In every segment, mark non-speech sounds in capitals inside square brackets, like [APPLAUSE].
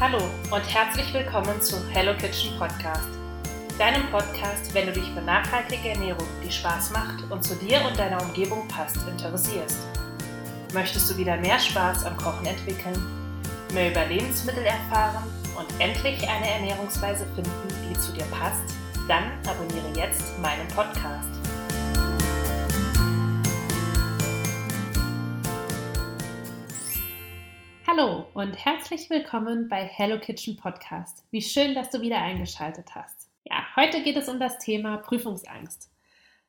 Hallo und herzlich willkommen zu Hello Kitchen Podcast. Deinem Podcast, wenn du dich für nachhaltige Ernährung, die Spaß macht und zu dir und deiner Umgebung passt, interessierst. Möchtest du wieder mehr Spaß am Kochen entwickeln, mehr über Lebensmittel erfahren und endlich eine Ernährungsweise finden, die zu dir passt? Dann abonniere jetzt meinen Podcast. Hallo und herzlich willkommen bei Hello Kitchen Podcast. Wie schön, dass du wieder eingeschaltet hast. Ja, heute geht es um das Thema Prüfungsangst.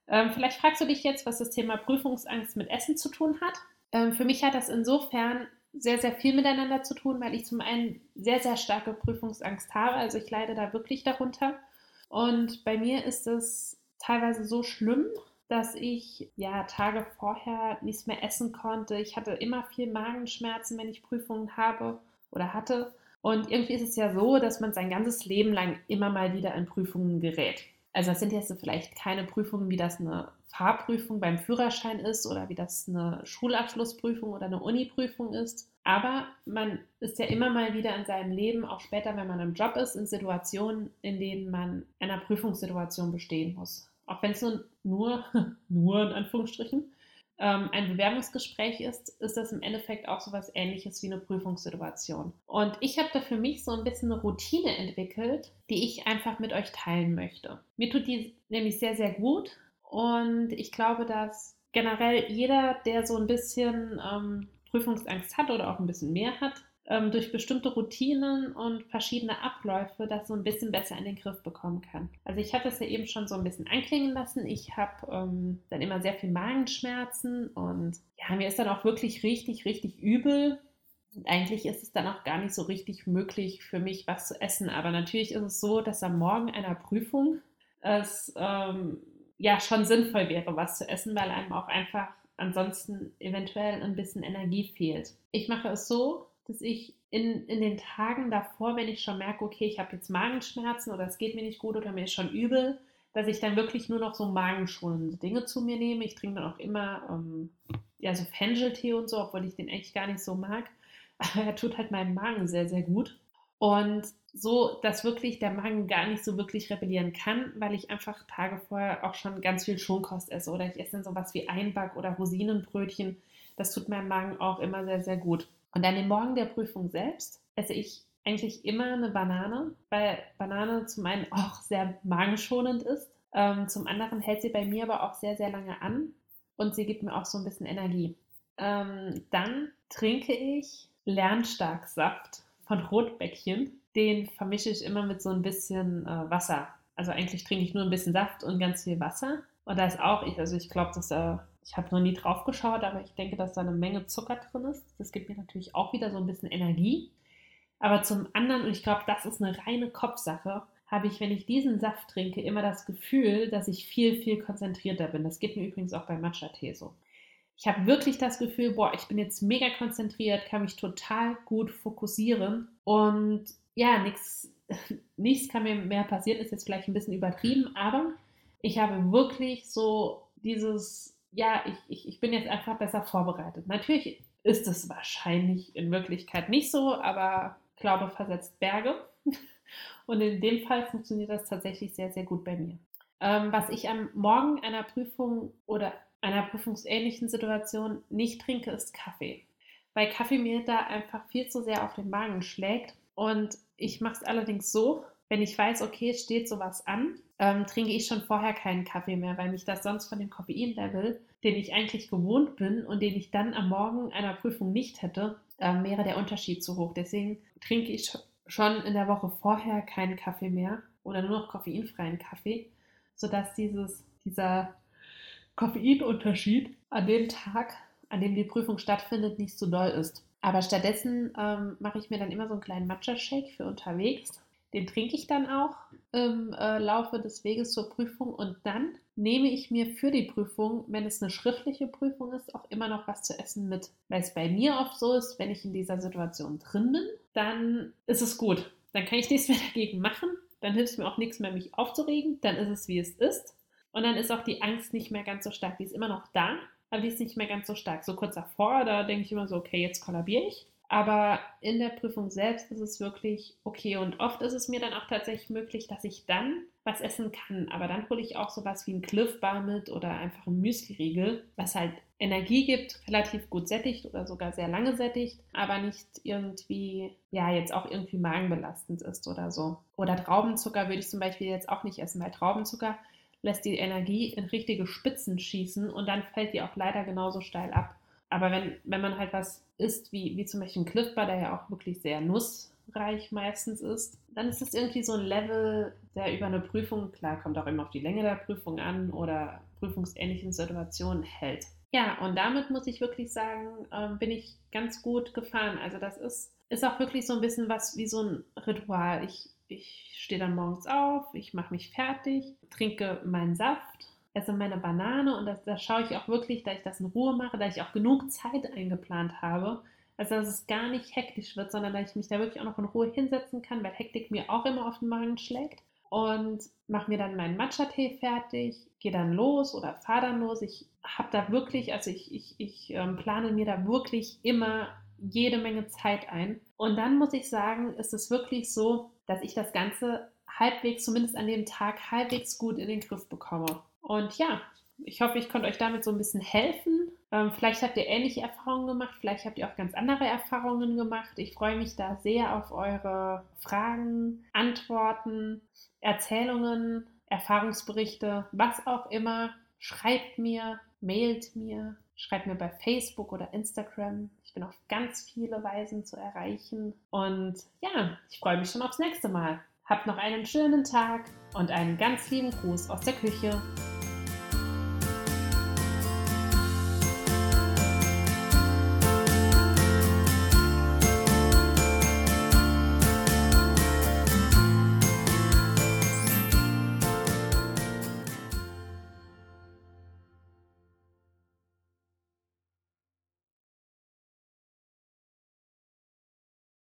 Ähm, vielleicht fragst du dich jetzt, was das Thema Prüfungsangst mit Essen zu tun hat. Ähm, für mich hat das insofern sehr, sehr viel miteinander zu tun, weil ich zum einen sehr, sehr starke Prüfungsangst habe. Also ich leide da wirklich darunter. Und bei mir ist es teilweise so schlimm, dass ich ja Tage vorher nichts mehr essen konnte. Ich hatte immer viel Magenschmerzen, wenn ich Prüfungen habe oder hatte. Und irgendwie ist es ja so, dass man sein ganzes Leben lang immer mal wieder in Prüfungen gerät. Also das sind jetzt vielleicht keine Prüfungen, wie das eine Fahrprüfung beim Führerschein ist oder wie das eine Schulabschlussprüfung oder eine Uniprüfung ist. Aber man ist ja immer mal wieder in seinem Leben, auch später, wenn man im Job ist, in Situationen, in denen man einer Prüfungssituation bestehen muss auch wenn es nur, nur, [LAUGHS] nur in Anführungsstrichen, ähm, ein Bewerbungsgespräch ist, ist das im Endeffekt auch so etwas ähnliches wie eine Prüfungssituation. Und ich habe da für mich so ein bisschen eine Routine entwickelt, die ich einfach mit euch teilen möchte. Mir tut die nämlich sehr, sehr gut und ich glaube, dass generell jeder, der so ein bisschen ähm, Prüfungsangst hat oder auch ein bisschen mehr hat, ähm, durch bestimmte Routinen und verschiedene Abläufe das so ein bisschen besser in den Griff bekommen kann. Also ich habe das ja eben schon so ein bisschen anklingen lassen. Ich habe ähm, dann immer sehr viel Magenschmerzen und ja, mir ist dann auch wirklich richtig, richtig übel. Und eigentlich ist es dann auch gar nicht so richtig möglich für mich, was zu essen. Aber natürlich ist es so, dass am Morgen einer Prüfung es ähm, ja schon sinnvoll wäre, was zu essen, weil einem auch einfach ansonsten eventuell ein bisschen Energie fehlt. Ich mache es so, dass ich in, in den Tagen davor, wenn ich schon merke, okay, ich habe jetzt Magenschmerzen oder es geht mir nicht gut oder mir ist schon übel, dass ich dann wirklich nur noch so magenschonende Dinge zu mir nehme. Ich trinke dann auch immer ähm, ja, so Fencheltee und so, obwohl ich den echt gar nicht so mag. Aber [LAUGHS] er tut halt meinem Magen sehr, sehr gut. Und so, dass wirklich der Magen gar nicht so wirklich rebellieren kann, weil ich einfach Tage vorher auch schon ganz viel Schonkost esse oder ich esse dann sowas wie Einback oder Rosinenbrötchen. Das tut meinem Magen auch immer sehr, sehr gut. Und an dem Morgen der Prüfung selbst esse ich eigentlich immer eine Banane, weil Banane zum einen auch sehr magenschonend ist. Ähm, zum anderen hält sie bei mir aber auch sehr, sehr lange an und sie gibt mir auch so ein bisschen Energie. Ähm, dann trinke ich Lernstarksaft von Rotbäckchen. Den vermische ich immer mit so ein bisschen äh, Wasser. Also eigentlich trinke ich nur ein bisschen Saft und ganz viel Wasser. Und da ist auch, ich, also ich glaube, dass da ich habe noch nie drauf geschaut, aber ich denke, dass da eine Menge Zucker drin ist. Das gibt mir natürlich auch wieder so ein bisschen Energie. Aber zum anderen, und ich glaube, das ist eine reine Kopfsache, habe ich, wenn ich diesen Saft trinke, immer das Gefühl, dass ich viel, viel konzentrierter bin. Das geht mir übrigens auch bei Matcha-Tee so. Ich habe wirklich das Gefühl, boah, ich bin jetzt mega konzentriert, kann mich total gut fokussieren und ja, nichts [LAUGHS] nichts kann mir mehr passieren, ist jetzt vielleicht ein bisschen übertrieben, aber ich habe wirklich so dieses ja, ich, ich, ich bin jetzt einfach besser vorbereitet. Natürlich ist es wahrscheinlich in Wirklichkeit nicht so, aber Glaube versetzt Berge. [LAUGHS] Und in dem Fall funktioniert das tatsächlich sehr, sehr gut bei mir. Ähm, was ich am Morgen einer Prüfung oder einer prüfungsähnlichen Situation nicht trinke, ist Kaffee. Weil Kaffee mir da einfach viel zu sehr auf den Magen schlägt. Und ich mache es allerdings so, wenn ich weiß, okay, es steht sowas an, ähm, trinke ich schon vorher keinen Kaffee mehr, weil mich das sonst von dem Koffeinlevel, den ich eigentlich gewohnt bin und den ich dann am Morgen einer Prüfung nicht hätte, ähm, wäre der Unterschied zu hoch. Deswegen trinke ich schon in der Woche vorher keinen Kaffee mehr oder nur noch koffeinfreien Kaffee, sodass dieses, dieser Koffeinunterschied an dem Tag, an dem die Prüfung stattfindet, nicht so doll ist. Aber stattdessen ähm, mache ich mir dann immer so einen kleinen Matcha-Shake für unterwegs den trinke ich dann auch im äh, Laufe des Weges zur Prüfung und dann nehme ich mir für die Prüfung, wenn es eine schriftliche Prüfung ist, auch immer noch was zu essen mit. Weil es bei mir oft so ist, wenn ich in dieser Situation drin bin, dann ist es gut. Dann kann ich nichts mehr [LAUGHS] dagegen machen. Dann hilft es mir auch nichts mehr, mich aufzuregen. Dann ist es, wie es ist. Und dann ist auch die Angst nicht mehr ganz so stark. Die ist immer noch da, aber die ist nicht mehr ganz so stark. So kurz davor, da denke ich immer so, okay, jetzt kollabiere ich. Aber in der Prüfung selbst ist es wirklich okay. Und oft ist es mir dann auch tatsächlich möglich, dass ich dann was essen kann. Aber dann hole ich auch sowas wie ein Cliff Bar mit oder einfach ein Müsli-Riegel, was halt Energie gibt, relativ gut sättigt oder sogar sehr lange sättigt, aber nicht irgendwie, ja, jetzt auch irgendwie magenbelastend ist oder so. Oder Traubenzucker würde ich zum Beispiel jetzt auch nicht essen, weil Traubenzucker lässt die Energie in richtige Spitzen schießen und dann fällt die auch leider genauso steil ab. Aber wenn, wenn man halt was isst, wie, wie zum Beispiel ein Cliff Bar, der ja auch wirklich sehr nussreich meistens ist, dann ist es irgendwie so ein Level, der über eine Prüfung, klar, kommt auch immer auf die Länge der Prüfung an oder prüfungsähnlichen Situationen hält. Ja, und damit muss ich wirklich sagen, ähm, bin ich ganz gut gefahren. Also das ist, ist auch wirklich so ein bisschen was wie so ein Ritual. Ich, ich stehe dann morgens auf, ich mache mich fertig, trinke meinen Saft esse meine Banane und da schaue ich auch wirklich, dass ich das in Ruhe mache, da ich auch genug Zeit eingeplant habe. Also, dass es gar nicht hektisch wird, sondern dass ich mich da wirklich auch noch in Ruhe hinsetzen kann, weil Hektik mir auch immer auf den Magen schlägt. Und mache mir dann meinen Matcha-Tee fertig, gehe dann los oder fahre dann los. Ich habe da wirklich, also ich, ich, ich ähm, plane mir da wirklich immer jede Menge Zeit ein. Und dann muss ich sagen, ist es wirklich so, dass ich das Ganze halbwegs, zumindest an dem Tag, halbwegs gut in den Griff bekomme. Und ja, ich hoffe, ich konnte euch damit so ein bisschen helfen. Ähm, vielleicht habt ihr ähnliche Erfahrungen gemacht, vielleicht habt ihr auch ganz andere Erfahrungen gemacht. Ich freue mich da sehr auf eure Fragen, Antworten, Erzählungen, Erfahrungsberichte, was auch immer. Schreibt mir, mailt mir, schreibt mir bei Facebook oder Instagram. Ich bin auf ganz viele Weisen zu erreichen. Und ja, ich freue mich schon aufs nächste Mal. Habt noch einen schönen Tag und einen ganz lieben Gruß aus der Küche.